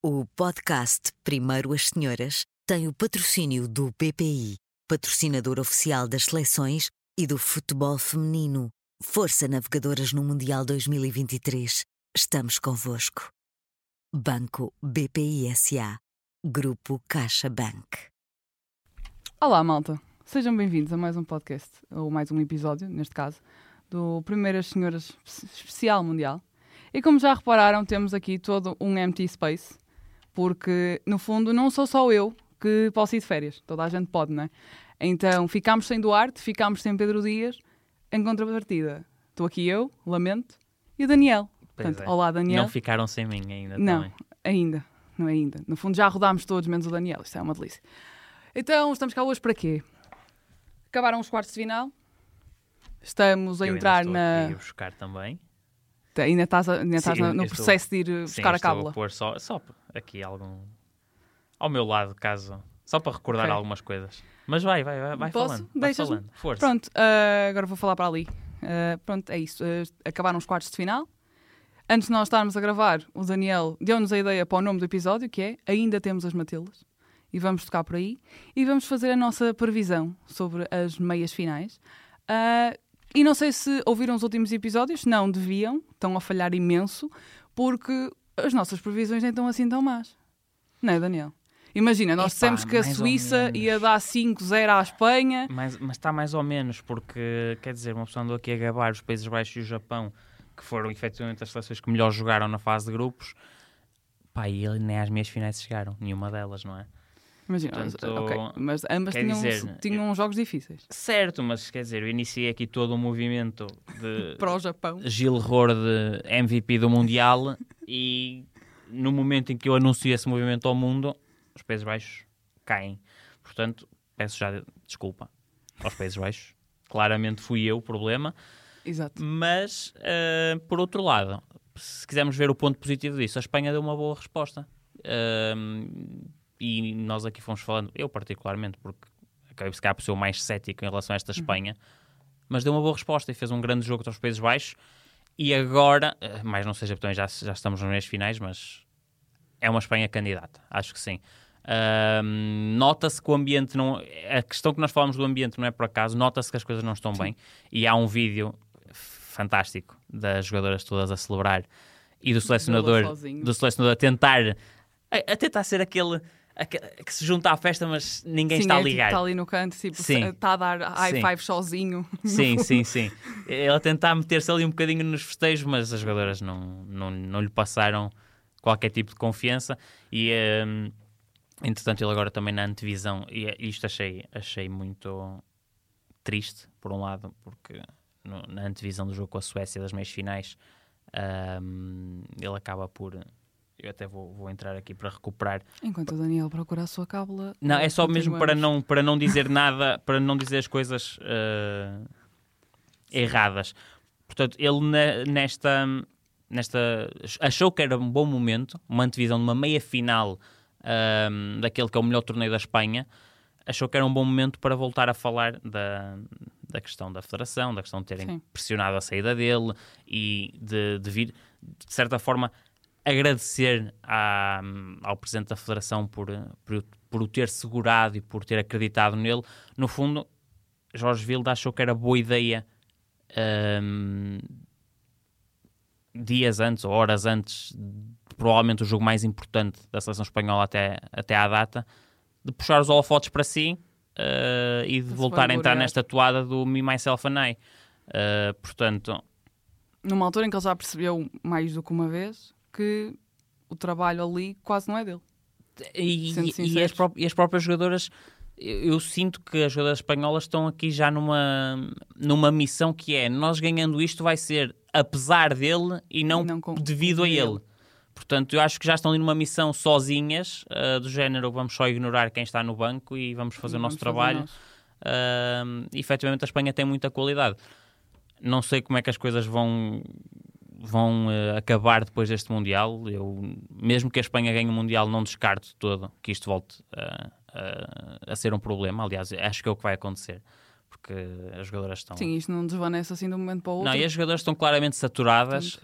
O podcast Primeiro as Senhoras tem o patrocínio do BPI, patrocinador oficial das seleções e do futebol feminino. Força Navegadoras no Mundial 2023. Estamos convosco. Banco BPI SA. Grupo Caixa Bank. Olá, malta. Sejam bem-vindos a mais um podcast, ou mais um episódio, neste caso, do Primeiras Senhoras Especial Mundial. E como já repararam, temos aqui todo um empty space, porque no fundo não sou só eu que posso ir de férias, toda a gente pode, não é? Então ficámos sem Duarte, ficámos sem Pedro Dias, em contrapartida. Estou aqui eu, lamento, e o Daniel. Pois Portanto, é. olá, Daniel. Não ficaram sem mim ainda Não, também. ainda. Não é ainda. No fundo, já rodámos todos, menos o Daniel. Isto é uma delícia. Então, estamos cá hoje para quê? Acabaram os quartos de final. Estamos a Eu entrar na. a buscar também. Ainda estás, a- ainda estás Sim, no eu estou- processo de ir uh, Sim, buscar a estou cábula. pôr só, só aqui algum... Ao meu lado, caso... Só para recordar Ok. algumas coisas. Mas vai, vai, vai, vai Posso? falando. Vai falando. Força. Pronto, ah, agora vou falar para ali. Ah, pronto, é isso. Ah, acabaram os quartos de final. Antes de nós estarmos a gravar, o Daniel deu-nos a ideia para o nome do episódio, que é Ainda Temos as Matildas. E vamos tocar por aí. E vamos fazer a nossa previsão sobre as meias finais. Ah, e não sei se ouviram os últimos episódios. Não, deviam. Estão a falhar imenso. Porque as nossas previsões nem estão assim tão más. Não é, Daniel? Imagina, nós Epá, dissemos que a Suíça ia dar 5-0 à Espanha. Mas, mas está mais ou menos, porque, quer dizer, uma pessoa andou aqui a gabar os Países Baixos e o Japão, que foram efetivamente as seleções que melhor jogaram na fase de grupos. Pá, e ele nem às meias finais chegaram, nenhuma delas, não é? Imagina, Portanto, ok, mas ambas tinham, dizer, tinham jogos difíceis. Certo, mas quer dizer, eu iniciei aqui todo um movimento de Para o Japão. Gil Rohr de MVP do Mundial e no momento em que eu anuncio esse movimento ao mundo, os Países Baixos caem. Portanto, peço já desculpa aos Países Baixos. Claramente fui eu o problema. Exato. Mas, eh, por outro lado, se quisermos ver o ponto positivo disso, a Espanha deu uma boa resposta. Ahm, e nós aqui fomos falando, eu particularmente, porque acabei se calhar por ser o mais cético em relação a esta Espanha, mas deu uma boa resposta e fez um grande jogo contra os Países Baixos. E agora, eh, mais não seja, também já, já estamos nos meios finais, mas é uma Espanha candidata, acho que sim. Ahm, nota-se que o ambiente não. A questão que nós falamos do ambiente não é por acaso, nota-se que as coisas não estão bem. E há um vídeo fantástico das jogadoras todas a celebrar e do selecionador, do selecionador a tentar a, a tentar ser aquele, aque- que se junta à festa, mas ninguém Sim, está é, a tipo, está ali no canto, tipo, Sim. está a dar high Sim. five sozinho. Sim, sim, sim. Ele tentar meter-se ali um bocadinho nos festejos, mas as jogadoras não, não, não lhe passaram qualquer tipo de confiança. E, hum, entretanto, ele agora também na antevisão, e isto achei, achei muito triste, por um lado, porque no- na antevisão do jogo com a Suécia das meias finais, hum, ele acaba por. Eu até vou, vou entrar aqui para recuperar Enquanto o Daniel procura a sua cábula. não, é nós só mesmo para não, para não dizer nada, para não dizer as coisas eh, erradas. Portanto, ele ne- nesta, nesta. achou que era um bom momento, uma antevisão de uma meia final ahm, daquele que é o melhor torneio da Espanha. Achou que era um bom momento para voltar a falar da, da questão da federação, da questão de terem Sim. pressionado a saída dele e de, de vir, de certa forma, agradecer à- ao Presidente da Federação por, por, o- por o ter segurado e por ter acreditado nele. No fundo, Jorge Vilda achou que era boa ideia hum, dias antes ou horas antes, provavelmente o jogo mais importante da seleção espanhola até, até à data, de puxar os holofotes para si eh, e de se voltar a entrar nesta toada do Me, Myself and I. Eh, portanto, Numa altura em que ele já percebeu mais do que uma vez que o trabalho ali quase não é dele. E, e- as, pró- e as próprias jogadoras, eu, sinto que as jogadoras espanholas estão aqui já numa, numa missão que é: nós ganhando isto vai ser apesar dele e não, Não com- devido a devido a ele. Portanto, eu acho que já estão ali numa missão sozinhas, ah, do género vamos só ignorar quem está no banco e vamos fazer o nosso trabalho. Ah, efetivamente, a Espanha tem muita qualidade. Não sei como é que as coisas vão vão eh, acabar depois deste Mundial. Eu, mesmo que a Espanha ganhe o Mundial, não descarto todo que isto volte a, a- a ser um problema. Aliás, acho que é o que vai acontecer. Porque as jogadoras estão. Sim, isto não desvanece assim de um momento para o outro. Não, e as jogadoras estão claramente saturadas.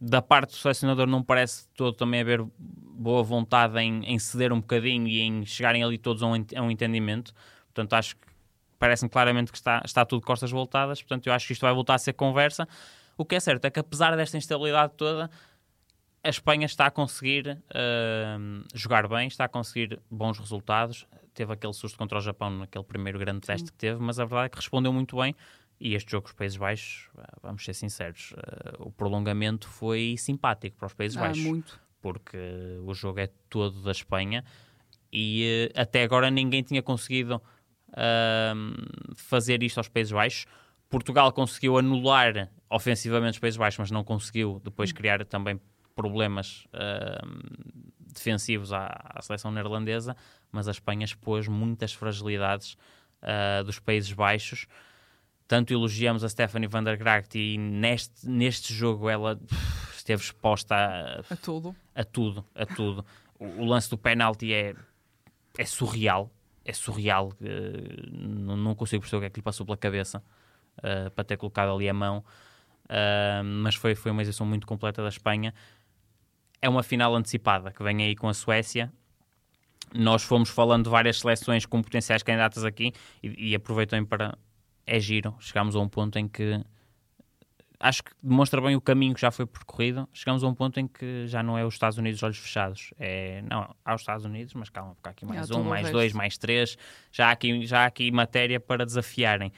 da parte do selecionador não parece todo também haver boa vontade em, em ceder um bocadinho e em chegarem ali todos a um, a um entendimento. Portanto, acho que parece-me claramente que está, está tudo costas voltadas. Portanto, eu acho que isto vai voltar a ser conversa. O que é certo é que, apesar desta instabilidade toda, a Espanha está a conseguir uh, jogar bem, está a conseguir bons resultados. Teve aquele susto contra o Japão naquele primeiro grande teste que teve, mas a verdade é que respondeu muito bem. E este jogo os Países Baixos, vamos ser sinceros, uh, o prolongamento foi simpático para os Países Ah, Baixos. muito. Porque o jogo é todo da Espanha e uh, até agora ninguém tinha conseguido uh, fazer isto aos Países Baixos. Portugal conseguiu anular ofensivamente os Países Baixos, mas não conseguiu depois criar também problemas uh, defensivos à, à, seleção neerlandesa. Mas a Espanha expôs muitas fragilidades uh, dos Países Baixos. Tanto elogiamos a Stephanie van der Gracht e neste, neste jogo ela pff, esteve exposta a, A tudo. a tudo, a tudo. O, o lance do penalti é, é surreal, é surreal. Uh, não, não consigo perceber o que é que lhe passou pela cabeça uh, para ter colocado ali a mão. Uh, mas foi, foi uma exibição muito completa da Espanha. É uma final antecipada que vem aí com a Suécia. Nós fomos falando de várias seleções com potenciais candidatas aqui e, e aproveitem para. É giro. Chegámos a um ponto em que acho que demonstra bem o caminho que já foi percorrido. Chegamos a um ponto em que já não é os Estados Unidos olhos fechados. É, não, há os Estados Unidos, mas calma, porque há aqui mais Há um, mais dois, mais três. Já há aqui, já há aqui matéria para desafiarem.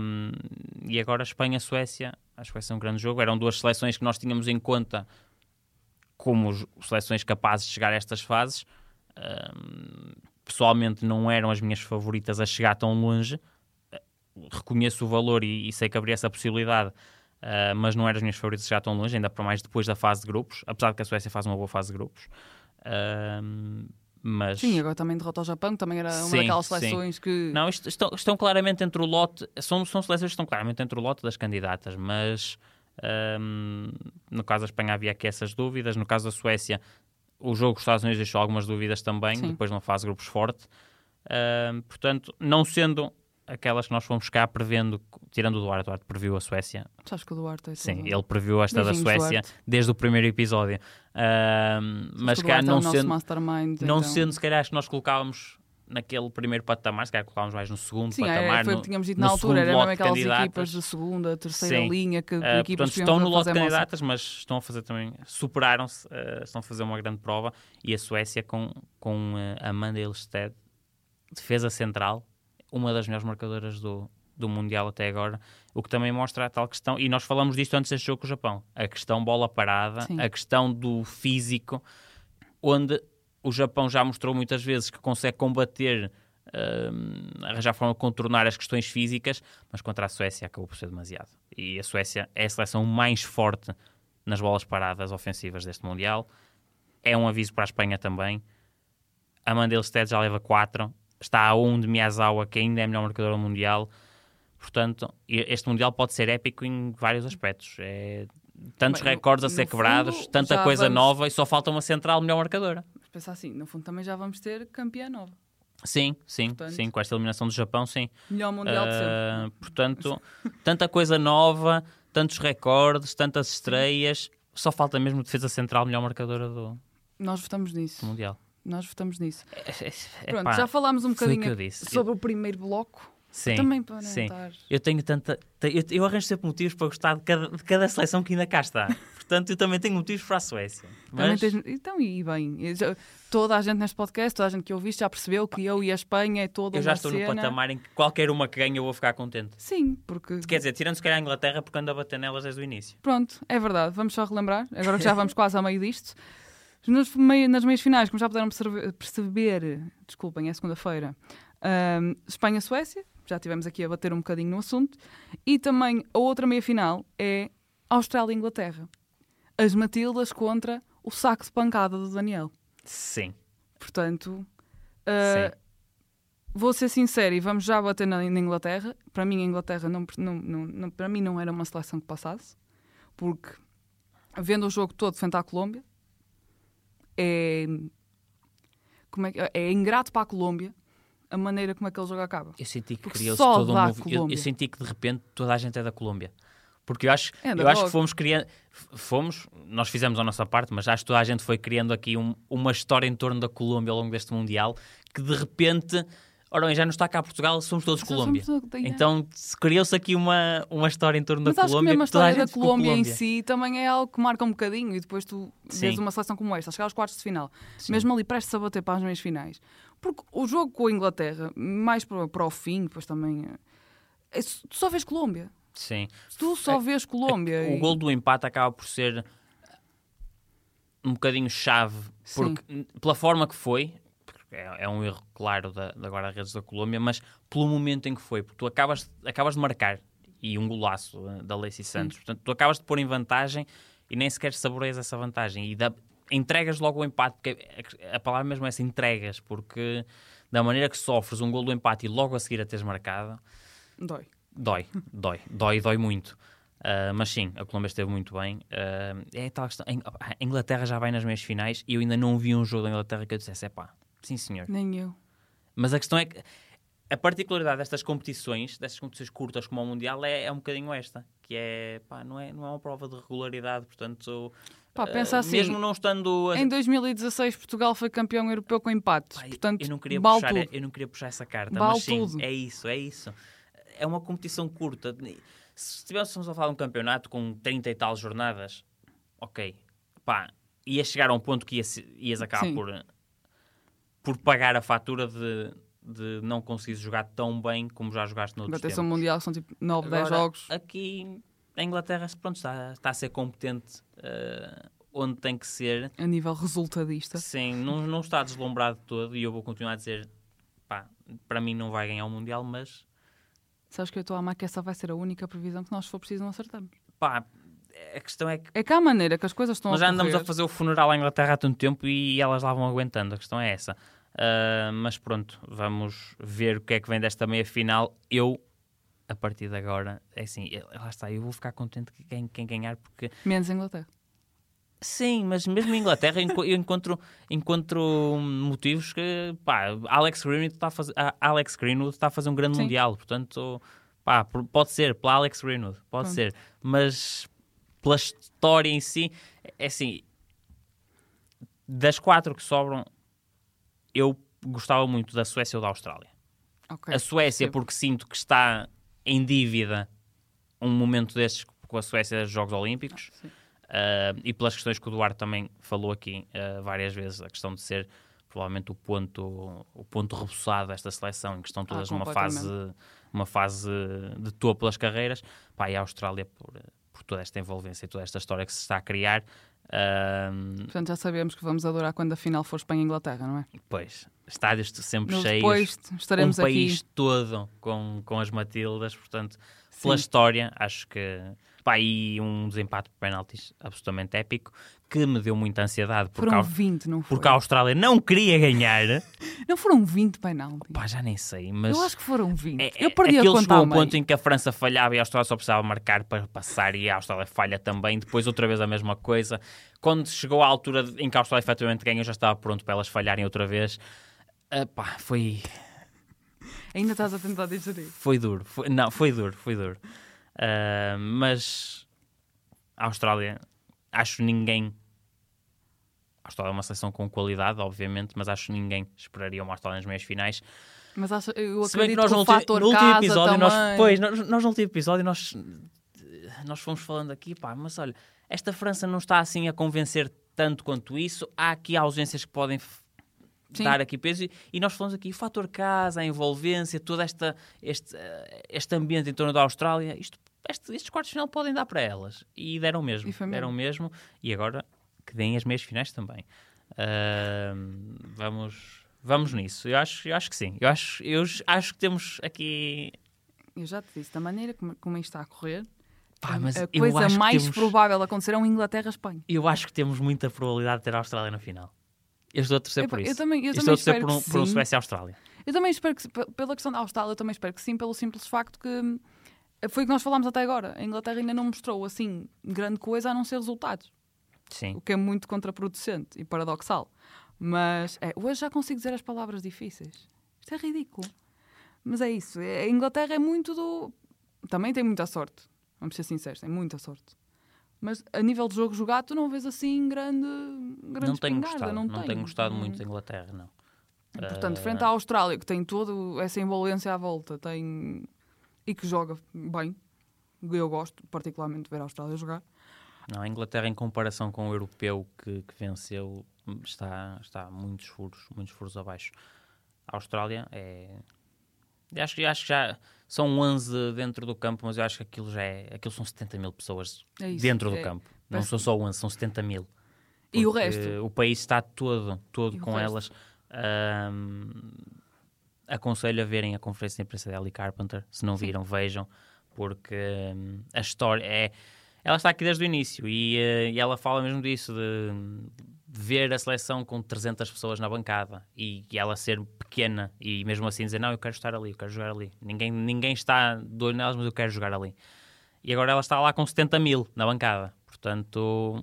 Um, e agora Espanha-Suécia, acho que vai ser um grande jogo. Eram duas seleções que nós tínhamos em conta como seleções capazes de chegar a estas fases. Um, pessoalmente não eram as minhas favoritas a chegar tão longe. Reconheço o valor e, e sei que abria essa possibilidade, uh, mas não eram as minhas favoritas chegar tão longe, ainda para mais depois da fase de grupos, apesar de que a Suécia faz uma boa fase de grupos. Um, mas Sim, agora também derrota ao Japão, que também era uma Sim, daquelas sim. seleções que. não, isto- estão, estão claramente entre o lote, são, são seleções que estão claramente entre o lote das candidatas, mas hum, no caso da Espanha havia aqui essas dúvidas, no caso da Suécia o jogo dos Estados Unidos deixou algumas dúvidas também, Sim. depois não faz grupos forte, Hum, portanto, não sendo aquelas que nós fomos cá prevendo, tirando o Duarte, o Duarte previu a Suécia, Sabes que o Duarte é sim, ele previu esta da Beijinhos, Suécia Duarte. desde o primeiro episódio, Sabes mas cá é não nosso sendo... mastermind. Não então- sendo, se calhar, acho que nós colocávamos naquele primeiro patamar, se calhar colocávamos mais no segundo Sim, patamar. foi o no, que tínhamos dito na altura, era mesmo aquelas candidatas. equipas de segunda, terceira Sim. linha que, Ah, equipas portanto, que estão no lote de candidatas, mas estão a fazer também, superaram-se, ah, estão a fazer uma grande prova. E a Suécia com, com ah, Amanda Elstedt, defesa central, uma das melhores marcadoras do, do Mundial até agora, o que também mostra a tal questão, e nós falamos disto antes deste jogo com o Japão, a questão bola parada, Sim. a questão do físico, onde o Japão já mostrou muitas vezes que consegue combater, hum, arranjar forma de contornar as questões físicas, mas contra a Suécia acabou por ser demasiado. E a Suécia é a seleção mais forte nas bolas paradas ofensivas deste Mundial. É um aviso para a Espanha também. A Mandela Stead já leva 4. Está a 1 de Miyazawa, que ainda é a melhor marcadora mundial. Portanto, este Mundial pode ser épico em vários aspectos. É tantos Bem, no- recordes a ser quebrados, fundo, tanta coisa vamos- nova e só falta uma central melhor marcadora. Mas pensa assim, no fundo também já vamos ter campeã nova. Sim, sim, Portanto- sim, com esta eliminação do Japão, sim. Melhor mundial de sempre. Ah, portanto, tanta coisa nova, tantos recordes, tantas estreias, só falta mesmo defesa central melhor marcadora do, Nós votamos do nisso. Mundial. Nós votamos nisso. É, Pronto, pá, já falámos um o bocadinho eu sobre o primeiro bloco. sim, também para sim. estar. Eu tenho tanta. Eu, eu arranjo sempre motivos para gostar de cada, de cada seleção que ainda cá está. Portanto, eu também tenho motivos para a Suécia. Mas, tens- Então, e bem, eu já- toda a gente neste podcast, toda a gente que ouviste já percebeu que eu e a Espanha é toda eu já estou cena. no patamar em que qualquer uma que ganhe eu vou ficar contente. Sim, porque Quer dizer, tirando se calhar a Inglaterra porque ando a bater nelas desde o início. Pronto, é verdade. Vamos só relembrar, agora que já vamos quase ao meio disto. Nos mei- nas meias finais, como já puderam perceber, perceber desculpem, é segunda-feira, ahm, Espanha-Suécia, já tivemos aqui a bater um bocadinho no assunto, e também a outra meia final é Austrália-Inglaterra. As Matildas contra o saco de pancada do Daniel. Sim. Portanto, ah, Sim. vou ser sincero e vamos já bater na, na Inglaterra. Para mim, a Inglaterra não, não, não, não- para mim não era uma seleção que passasse, porque vendo o jogo todo frente à Colômbia, é, como é, é ingrato para a Colômbia a maneira como aquele jogo acaba. Eu senti que criou-se todo um eu, eu senti que de repente toda a gente é da Colômbia. Porque eu acho, É eu acho que fomos criando. Fomos, nós fizemos a nossa parte, mas acho que toda a gente foi criando aqui um- uma história em torno da Colômbia ao longo deste Mundial que de repente. Ora bem, já não está cá Portugal, somos todos Colômbia. somos todos-. Então se criou-se aqui uma, uma história em torno Mas da acho que Colômbia. mesmo a história da Colômbia, em Colômbia. si também é algo que marca um bocadinho e depois tu vês uma seleção como esta, chegar aos quartos de final, Sim. mesmo ali prestes a bater para as meias finais. Porque o jogo com a Inglaterra, mais para, para o fim, depois também. é- é- tu só vês Colômbia. Sim. Tu só vês Colômbia. O e- gol do empate acaba por ser um bocadinho chave Sim. porque, pela forma que foi. É, é um erro claro da, da guarda-redes da Colômbia, mas pelo momento em que foi, porque tu acabas, acabas de marcar e um golaço eh, da Lacey Santos, portanto, tu acabas de pôr em vantagem e nem sequer saboreias essa vantagem e dá- entregas logo o empate, porque a, a palavra mesmo é essa, entregas, porque da maneira que sofres um gol do empate e logo a seguir a teres marcado, Dói. Dói, dói, dói, dói muito. Ah, mas sim, a Colômbia esteve muito bem. Ah, é tal questão. A Inglaterra já vai nas meias finais e eu ainda não vi um jogo da Inglaterra que eu dissesse: é pá, sim senhor. Nem eu. Mas a questão é que a particularidade destas competições, destas competições curtas como o Mundial, é, é um bocadinho esta: que é, pá, não é, não é uma prova de regularidade, portanto. Pá, ah, pensa assim, Mesmo não estando. a- Em 2016, Portugal foi campeão europeu com empates. Portanto, eu, não queria vale puxar, tudo. eu não queria puxar essa carta, Vale mas sim, tudo. é isso, é isso. É uma competição curta. Se estivéssemos a falar de um campeonato com 30 e tal jornadas, ok, pá, ia chegar a um ponto que ia se- ias acabar Sim. por, por pagar a fatura de, de não conseguires jogar tão bem como já jogaste Agora tempos. tem mundial, são tipo 9, 10 Agora, jogos. Aqui, a Inglaterra, pronto, está, está a ser competente eh, onde tem que ser. A nível resultadista. Sim, não, não está deslumbrado todo e eu vou continuar a dizer, pá, para mim não vai ganhar o Mundial, mas Sabes que eu estou a amar que essa vai ser a única previsão que nós, se for preciso, não acertamos. pá, a questão é que É que há maneira que as coisas estão nós já andamos a fazer o funeral à Inglaterra há tanto tempo e elas lá vão aguentando, a questão é essa. Ah, mas pronto, vamos ver o que é que vem desta meia final. Eu, a partir de agora, é assim, eu- lá está, eu vou ficar contente que quem, quem ganhar, porque Menos Inglaterra. Sim, mas mesmo em Inglaterra eu encontro, encontro motivos que, pá, Alex Greenwood está a fazer, Alex Greenwood está a fazer um grande Sim. mundial, portanto, pá, pode ser, pela Alex Greenwood, pode Pronto. ser, mas pela história em si, é assim, das quatro que sobram, eu gostava muito da Suécia ou da Austrália. Ok. A Suécia, percebo. porque sinto que está em dívida um momento destes com a Suécia dos Jogos Olímpicos. Sim. Uh, e pelas questões que o Duarte também falou aqui uh, várias vezes, a questão de ser provavelmente o ponto, o ponto rebuçado desta seleção, em que estão todas numa fase, uma fase de topo das carreiras, pá, e a Austrália por, por toda esta envolvência e toda esta história que se está a criar. Uh, Portanto, já sabemos que vamos adorar quando a final for Espanha e Inglaterra, não é? pois, estádios sempre Mas cheios, depois estaremos um país aqui. todo com, com as Matildas, portanto, pela Sim. história, acho que. Pá, e um desempate por penaltis absolutamente épico que me deu muita ansiedade porque, Foram a, 20, não foi? porque a Austrália não queria ganhar. Não foram 20 penaltis. Pá, já nem sei, mas. Eu acho que foram 20. é- eu perdi a conta chegou ao um ponto em que a França falhava e a Austrália só precisava marcar para passar e a Austrália falha também. Depois, outra vez, a mesma coisa. Quando chegou à altura em que a Austrália efetivamente ganhou, já estava pronto para elas falharem outra vez. Ah, pá, foi, Ainda estás a tentar digerir. Foi duro. Foi- não, foi duro, foi duro. Ah, mas a Austrália, acho ninguém. A Austrália é uma seleção com qualidade, obviamente, mas acho ninguém esperaria uma Austrália nas meias finais. Mas acho, eu Se bem que acredito nós que no, fator no último casa episódio, também... nós, pois, nós, nós no último episódio nós, nós fomos falando aqui, pá, mas olha, esta França não está assim a convencer tanto quanto isso. Há aqui ausências que podem Sim. dar aqui peso e, nós falamos aqui o fator casa, a envolvência, todo esta, este, eh, este ambiente em torno da Austrália. Isto, este- estes quartos de final podem dar para elas e deram mesmo, E mesmo. deram mesmo e agora que deem as meias finais também. Ahm, vamos, vamos nisso. Eu acho, eu acho que sim. Eu acho, eu acho que temos aqui. Eu já te disse, da maneira como, como isto está a correr, Pá, a coisa mais temos- provável acontecer é um Inglaterra-Espanha. Eu acho que temos muita probabilidade de ter a Austrália na final. Eu estou a torcer Eu- por eu isso. também- eu estou a torcer por um, por um. Suécia-Austrália. Eu também espero que, pela questão da Austrália, eu também espero que sim, pelo simples facto que hum, foi o que nós falámos até agora. A Inglaterra ainda não mostrou, assim, grande coisa a não ser resultados. Sim. O que é muito contraproducente e paradoxal. Mas é, hoje já consigo dizer as palavras difíceis. Isto é ridículo. Mas é isso. A Inglaterra é muito do. Também tem muita sorte. Vamos ser sinceros, tem muita sorte. Mas a nível de jogo jogado, tu não vês assim grande, grande não tenho gostado, não, não, tenho gostado muito da Inglaterra, não. Portanto, Ah, frente à Austrália, que tem toda essa envolvência à volta, tem e que joga bem, eu gosto particularmente de ver a Austrália jogar. Não, a Inglaterra, em comparação com o europeu que, que venceu, está, está muitos furos, muitos furos abaixo. A Austrália é. Acho, acho que já são 11 dentro do campo, mas eu acho que aquilo já é. Aquilo são 70 mil pessoas É isso, dentro do é- campo. Não são só 11, são 70 mil. E o resto? O país está todo, todo E com elas. Ahm, aconselho a verem a conferência de imprensa da Ellie Carpenter. Se não viram, vejam, porque hum, a história é. Ela está aqui desde o início e, eh, e ela fala mesmo disso, de, de ver a seleção com 300 pessoas na bancada e, e ela ser pequena e mesmo assim dizer: Não, eu quero estar ali, eu quero jogar ali. Ninguém, ninguém está de olho nelas, mas eu quero jogar ali. E agora ela está lá com 70 mil na bancada. Portanto,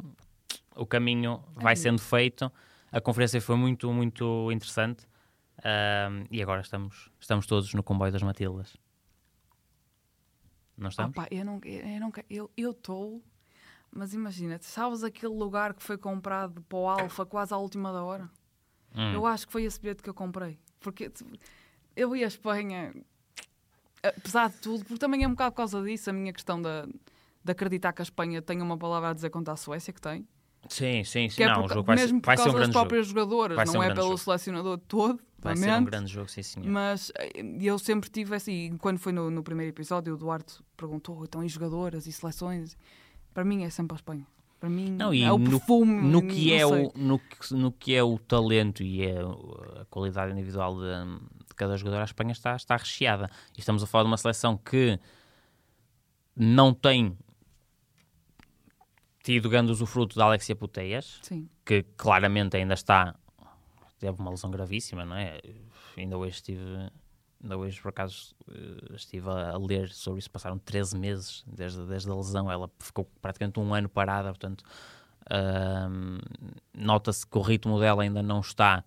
o caminho vai sendo feito. A conferência foi muito, muito interessante. Ahm, e agora estamos, estamos todos no comboio das Matildas. Não estamos? Opa, eu não eu não eu eu estou, mas imagina, sabes aquele lugar que foi comprado para o Alfa quase à última da hora? Hum. Eu acho que foi esse bilhete que eu comprei. Porque t- eu ia à Espanha, apesar de tudo, porque também é um bocado por causa disso, a minha questão de, de acreditar que a Espanha tem uma palavra a dizer contra a Suécia, que tem. Sim, sim, sim. Que é não, por vai ser, mesmo por causa um das grande jogo. próprias jogadoras, Vai não um é pelo jogo. selecionador todo, Vai ser um grande jogo, sim, senhor. Mas eh, eu sempre tive assim, quando foi no, no primeiro episódio, o Duarte perguntou: então, e jogadoras e seleções? Para mim é sempre a Espanha. Para mim Não, é o no- perfume. no que, é sei. o, no, que, no que é o talento e é a qualidade individual de, de cada jogador, a Espanha está, está recheada. E estamos a falar de uma seleção que não tem tido grande usufruto da Alexia Puteias, Sim. que claramente ainda está. Teve uma lesão gravíssima, não é? Ainda hoje estive. Ainda hoje, por acaso, eh, estive a ler sobre isso. Passaram 13 meses desde, desde a lesão. Ela ficou praticamente um ano parada, portanto, nota-se que o ritmo dela ainda não está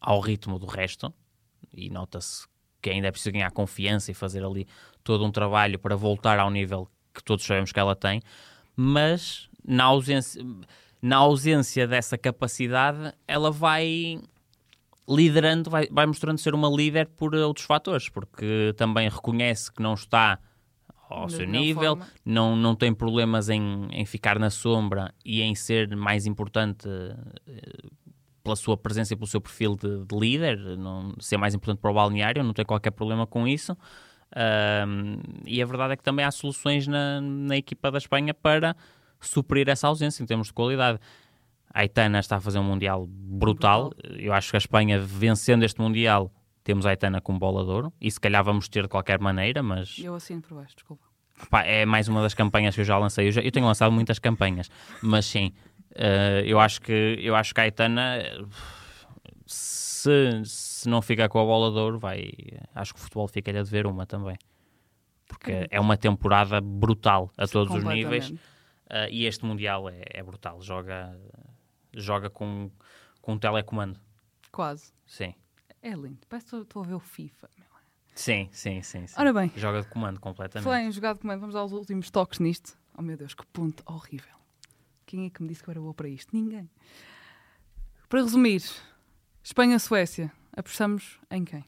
ao ritmo do resto. E nota-se que ainda é preciso ganhar confiança e fazer ali todo um trabalho para voltar ao nível que todos sabemos que ela tem. Mas na ausência, na ausência dessa capacidade, ela vai liderando, vai, vai mostrando ser uma líder por outros fatores, porque também reconhece que não está ao Da seu nível, forma. não, não tem problemas em, em ficar na sombra e em ser mais importante eh, pela sua presença e pelo seu perfil de, de líder, não, ser mais importante para o balneário, não tem qualquer problema com isso. Ahm, e a verdade é que também há soluções na, na equipa da Espanha para suprir essa ausência em termos de qualidade. A Aitana está a fazer um Mundial brutal. Eu acho que a Espanha, vencendo este Mundial, temos a Aitana com bola de ouro. E se calhar vamos ter de qualquer maneira, mas Eu assino por baixo, desculpa. É mais uma das campanhas que eu já lancei. Eu, já- eu tenho lançado muitas campanhas, mas sim, eh, eu acho que eu acho que a Aitana, se, se não ficar com a bola de ouro, vai. Acho que o futebol fica-lhe a dever uma também. Porque é uma temporada brutal a todos os níveis. Eh, e este Mundial é, é brutal. Joga, joga com, com um telecomando. Quase. Sim. É lindo. Parece que estou a ver o FIFA. Sim, sim, sim. sim. Ora bem. Joga de comando completamente. Falei em jogado de comando, vamos aos últimos toques nisto. Oh meu Deus, que ponto horrível. Quem é que me disse que eu era boa para isto? Ninguém. Para resumir, Espanha-Suécia, apostamos em quem?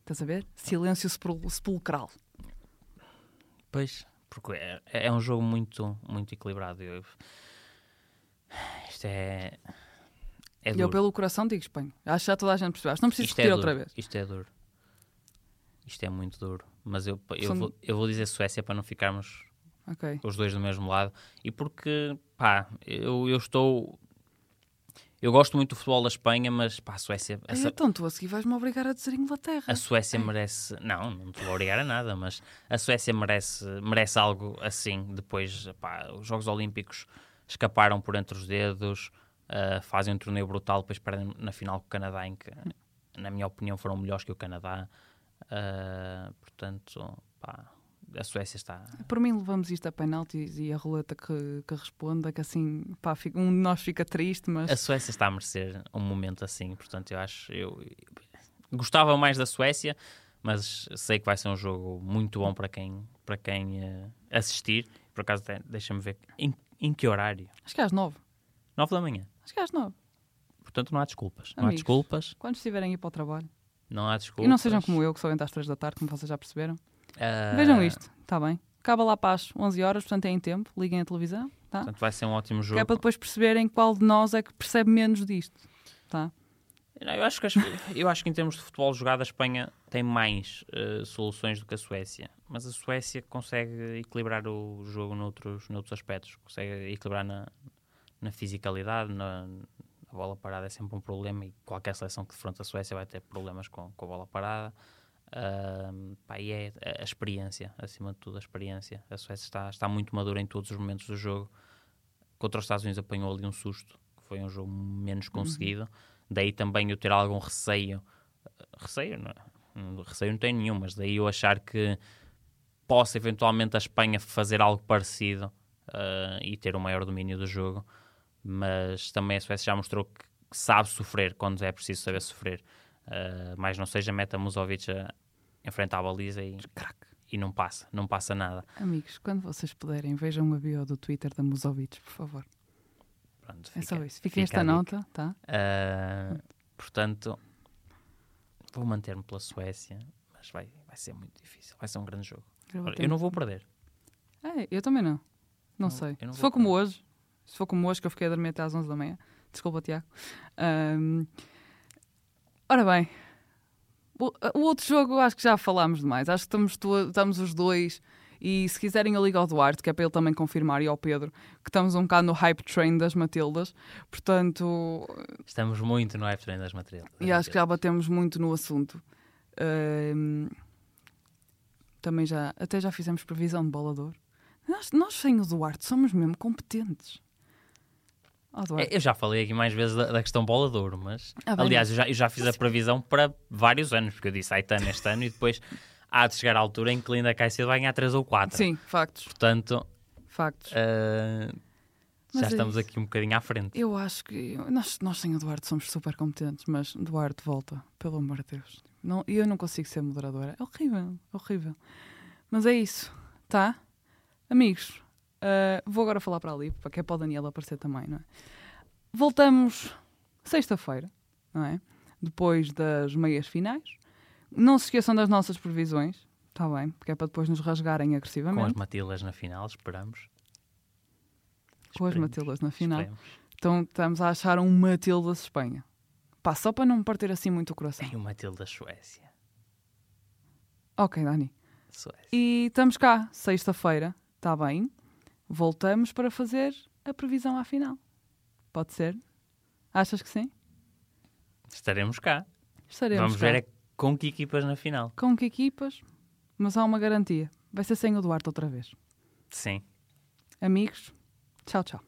Estás a ver? Silêncio sepul- sepulcral. Pois, porque é, é um jogo muito, muito equilibrado. Eu- isto é. É e eu, duro. pelo coração, digo Espanha. Acho que já toda a gente percebeu. Acho que não preciso Isto repetir é outra duro. vez. Isto é duro. Isto é muito duro. Mas eu, eu, São- vou, eu vou dizer Suécia para não ficarmos Ok. os dois do mesmo lado. E porque, pá, eu, eu estou. Eu gosto muito do futebol da Espanha, mas, pá, a Suécia. Essa- então tu a seguir vais-me obrigar a dizer Inglaterra. A Suécia merece. Não, não te vou obrigar a nada, mas a Suécia merece, merece algo assim. Depois, pá, os Jogos Olímpicos escaparam por entre os dedos, ah, fazem um torneio brutal, depois perdem na final com o Canadá, em que, na minha opinião, foram melhores que o Canadá. Ah, portanto, pá, a Suécia está. Por mim, levamos isto a penaltis e a roleta que, que responda, que assim, pá, fica- um de nós fica triste, mas. A Suécia está a merecer um momento assim, portanto, eu acho. Eu, gostava mais da Suécia, mas sei que vai ser um jogo muito bom para quem, para quem uh, assistir. Por acaso, deixa-me ver em, em, que horário? Acho que é às nove. Nove da manhã. Acho que é às nove. Portanto, não há desculpas. Amigos, não há desculpas. Quando estiverem a ir para o trabalho. Não há desculpas. E não sejam como eu, que só entra às três da tarde, como vocês já perceberam. Uh... Vejam isto, está bem? Acaba lá para as 11 horas, portanto é em tempo. Liguem a televisão. Tá? Portanto, vai ser um ótimo jogo. Que é para depois perceberem qual de nós é que percebe menos disto. Tá? Eu, acho que, eu acho que em termos de futebol jogado, a Espanha tem mais uh, soluções do que a Suécia. Mas a Suécia consegue equilibrar o jogo noutros, noutros aspectos. Consegue equilibrar na, na fisicalidade, na, a bola parada é sempre um problema e qualquer seleção que defronta a Suécia vai ter problemas com, com a bola parada. Uh, pá, e é a experiência, acima de tudo, a experiência. A Suécia está, está muito madura em todos os momentos do jogo. Contra os Estados Unidos apanhou ali um susto, que foi um jogo menos uhum. conseguido. Uhum Daí também eu ter algum receio. Receio, não, receio não tenho nenhum, mas daí eu achar que possa eventualmente a Espanha fazer algo parecido uh, e ter um maior domínio do jogo. Mas também a Suécia já mostrou que sabe sofrer quando é preciso saber sofrer. Uh, mais não seja, meta Musovic a enfrentar a baliza e, e não passa, não passa nada. Amigos, quando vocês puderem, vejam a bio do Twitter da Musovic, por favor. Pronto, é só isso. Fica, esta nota, tá? Uh, portanto, vou manter-me pela Suécia, mas vai, vai ser muito difícil. Vai ser um grande jogo. Eu, eu não vou perder. É, eu também não. Não, não sei. Não se for como hoje, se for como hoje, que eu fiquei a dormir até às 11 da manhã, desculpa, Tiago. Um, ora bem, o, o, outro jogo acho que já falámos demais. Acho que estamos, estamos os dois e se quiserem, eu ligo ao Duarte, que é para ele também confirmar, e ao Pedro, que estamos um bocado no hype train das Matildas. Portanto. Estamos muito no hype train das Matildas. E acho que já batemos muito no assunto. Uh, também já. Até já fizemos previsão de bolador. Nós, nós sem o Duarte somos mesmo competentes. Oh, eu já falei aqui mais vezes da, da questão bolador, mas ah, aliás, eu já, eu já fiz a previsão para vários anos, porque eu disse Aitana este ano e depois há de chegar à altura em que Linda Caicedo vai ganhar 3 ou 4. Sim, factos. Portanto, factos. Uh, já é estamos aqui um bocadinho à frente. Eu acho que nós, nós sem Eduardo somos super competentes, mas Eduardo volta, pelo amor de Deus. Não, eu não consigo ser moderadora. É horrível, é horrível. Mas é isso, tá? Amigos, uh, vou agora falar para ali, para que é para o Daniel aparecer também, não é? Voltamos sexta-feira, não é? Depois das meias finais. Não se esqueçam das nossas previsões, está bem, porque é para depois nos rasgarem agressivamente. Com as Matilas na final, esperamos. Com as Matilas na final. Esperemos. Então estamos a achar um Matildas Espanha. Pá, só para não partir assim muito o coração. E um Matildas Suécia. Ok, Dani. Suécia. E estamos cá, sexta-feira, está bem. Voltamos para fazer a previsão à final. Pode ser? Achas que sim? Estaremos cá. Estaremos Vamos cá. ver é com que equipas na final? Com que equipas? Mas há uma garantia. Vai ser sem o Duarte outra vez. Sim. Amigos, tchau, tchau.